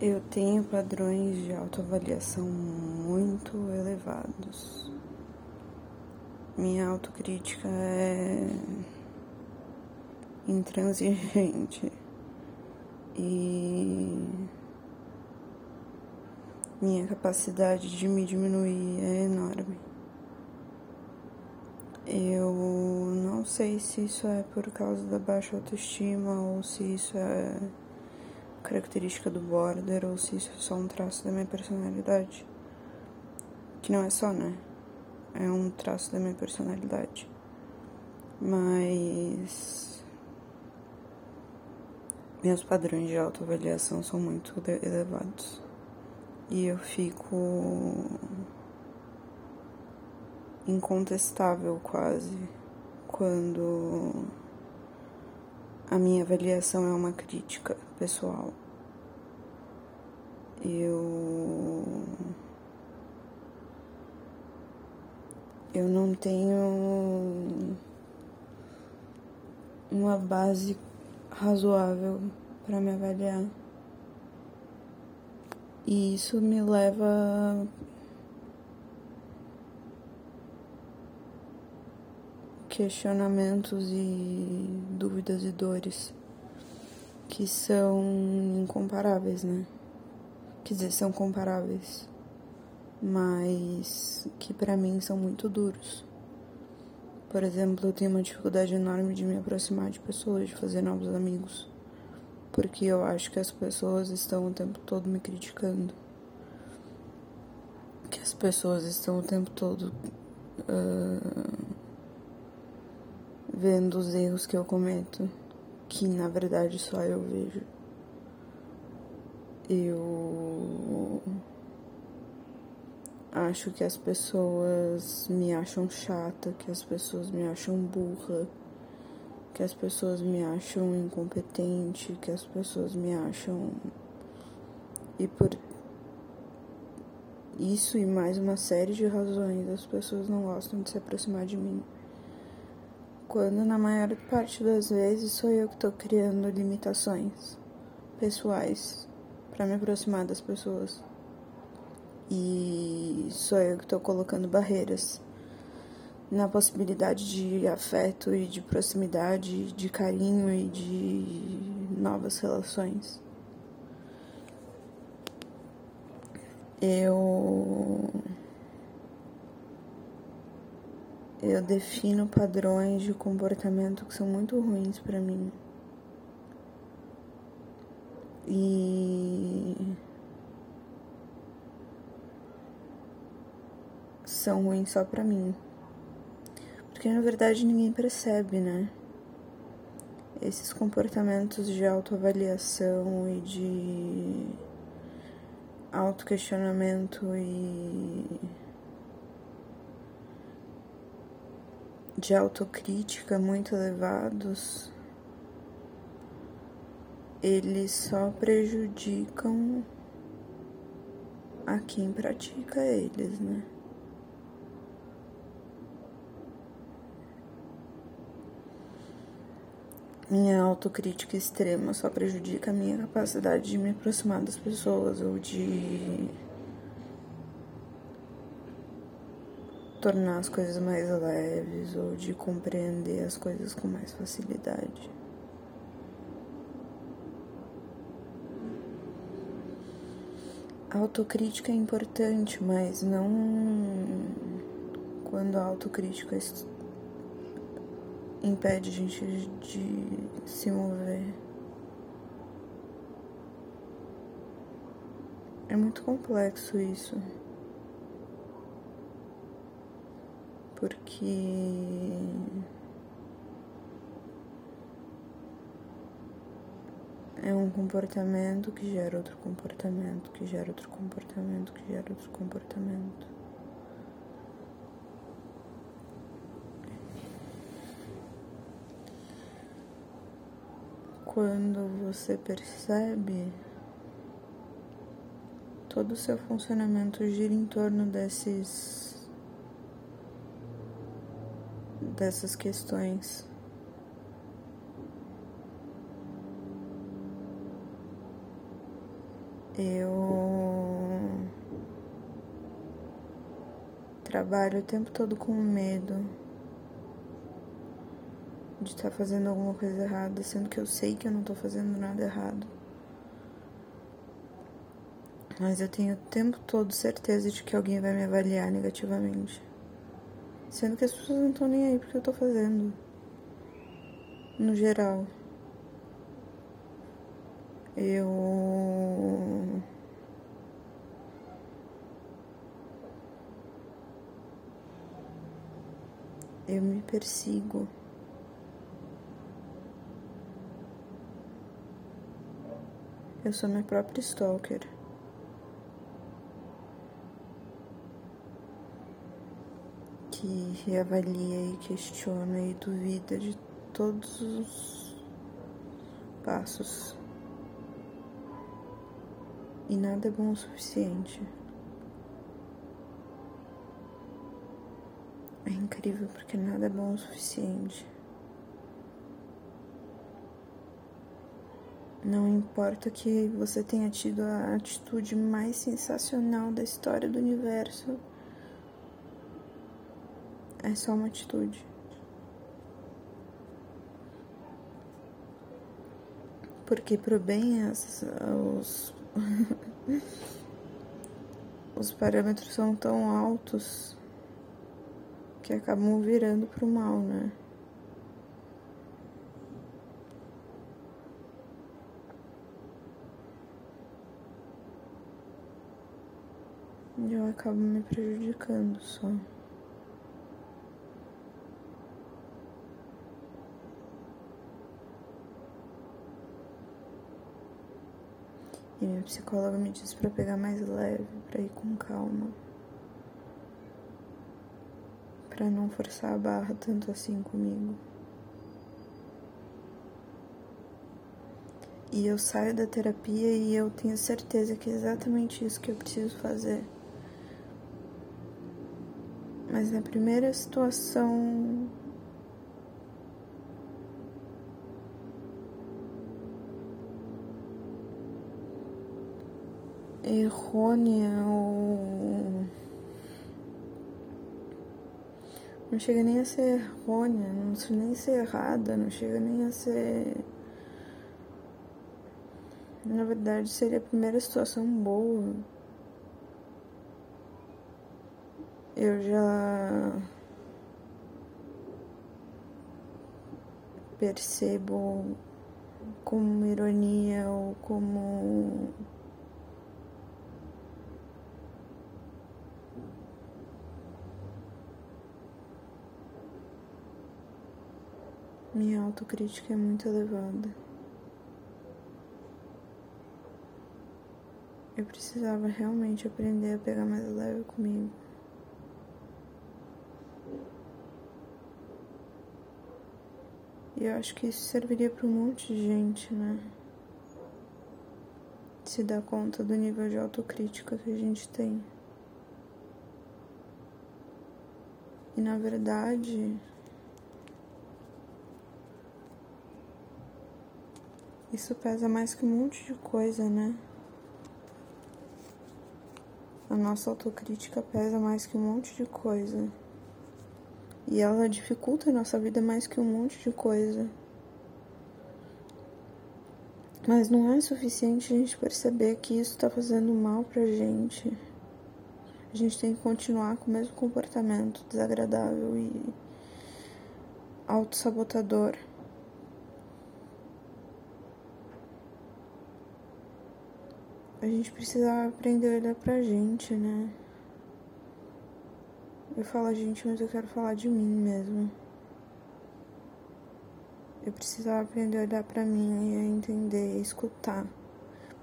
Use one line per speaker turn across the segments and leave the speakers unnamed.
Eu tenho padrões de autoavaliação muito elevados. Minha autocrítica é intransigente e minha capacidade de me diminuir é enorme. Eu não sei se isso é por causa da baixa autoestima ou se isso é característica do border ou se isso é só um traço da minha personalidade. Que não é só, né? É um traço da minha personalidade. Mas. Meus padrões de autoavaliação são muito elevados. E eu fico. incontestável quase quando a minha avaliação é uma crítica pessoal. Eu. Eu não tenho uma base razoável para me avaliar. E isso me leva questionamentos e dúvidas e dores que são incomparáveis, né? Quer dizer, são comparáveis, mas que para mim são muito duros. Por exemplo, eu tenho uma dificuldade enorme de me aproximar de pessoas, de fazer novos amigos, porque eu acho que as pessoas estão o tempo todo me criticando, que as pessoas estão o tempo todo uh, vendo os erros que eu cometo, que na verdade só eu vejo. Eu acho que as pessoas me acham chata, que as pessoas me acham burra, que as pessoas me acham incompetente, que as pessoas me acham. E por isso e mais uma série de razões, as pessoas não gostam de se aproximar de mim quando na maior parte das vezes sou eu que estou criando limitações pessoais para me aproximar das pessoas. E sou eu que estou colocando barreiras na possibilidade de afeto e de proximidade, de carinho e de novas relações. Eu eu defino padrões de comportamento que são muito ruins para mim. E são ruins só para mim. Porque na verdade ninguém percebe, né? Esses comportamentos de autoavaliação e de autoquestionamento e de autocrítica muito elevados, eles só prejudicam a quem pratica eles, né? Minha autocrítica extrema só prejudica a minha capacidade de me aproximar das pessoas ou de tornar as coisas mais leves ou de compreender as coisas com mais facilidade. A autocrítica é importante, mas não quando a autocrítica impede a gente de se mover. É muito complexo isso. Porque é um comportamento que gera outro comportamento, que gera outro comportamento, que gera outro comportamento. Quando você percebe, todo o seu funcionamento gira em torno desses dessas questões. Eu trabalho o tempo todo com medo de estar tá fazendo alguma coisa errada, sendo que eu sei que eu não estou fazendo nada errado. Mas eu tenho o tempo todo certeza de que alguém vai me avaliar negativamente. Sendo que as pessoas não estão nem aí porque eu tô fazendo. No geral. Eu. Eu me persigo. Eu sou minha própria stalker. Que reavalia e questiona e duvida de todos os passos. E nada é bom o suficiente. É incrível porque nada é bom o suficiente. Não importa que você tenha tido a atitude mais sensacional da história do universo, é só uma atitude. Porque pro bem as, os, os parâmetros são tão altos que acabam virando pro mal, né? E eu acabo me prejudicando só. E minha psicóloga me disse para pegar mais leve, para ir com calma. Para não forçar a barra tanto assim comigo. E eu saio da terapia e eu tenho certeza que é exatamente isso que eu preciso fazer. Mas na primeira situação errônea ou não chega nem a ser errônea, não chega nem a ser errada, não chega nem a ser na verdade seria a primeira situação boa. Eu já percebo como ironia ou como minha autocrítica é muito elevada. Eu precisava realmente aprender a pegar mais leve comigo. E eu acho que isso serviria para um monte de gente, né? Se dar conta do nível de autocrítica que a gente tem. E na verdade, isso pesa mais que um monte de coisa, né? A nossa autocrítica pesa mais que um monte de coisa. E ela dificulta a nossa vida mais que um monte de coisa. Mas não é suficiente a gente perceber que isso está fazendo mal pra gente. A gente tem que continuar com o mesmo comportamento desagradável e autossabotador. A gente precisa aprender a olhar pra gente, né? Eu falo a gente, mas eu quero falar de mim mesmo. Eu precisava aprender a olhar para mim e a entender, a escutar.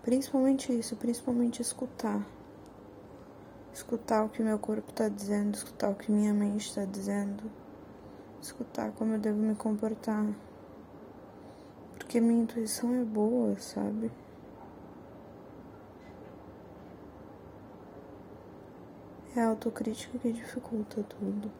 Principalmente isso, principalmente escutar. Escutar o que meu corpo está dizendo, escutar o que minha mente está dizendo, escutar como eu devo me comportar. Porque minha intuição é boa, sabe? É a autocrítica que dificulta tudo.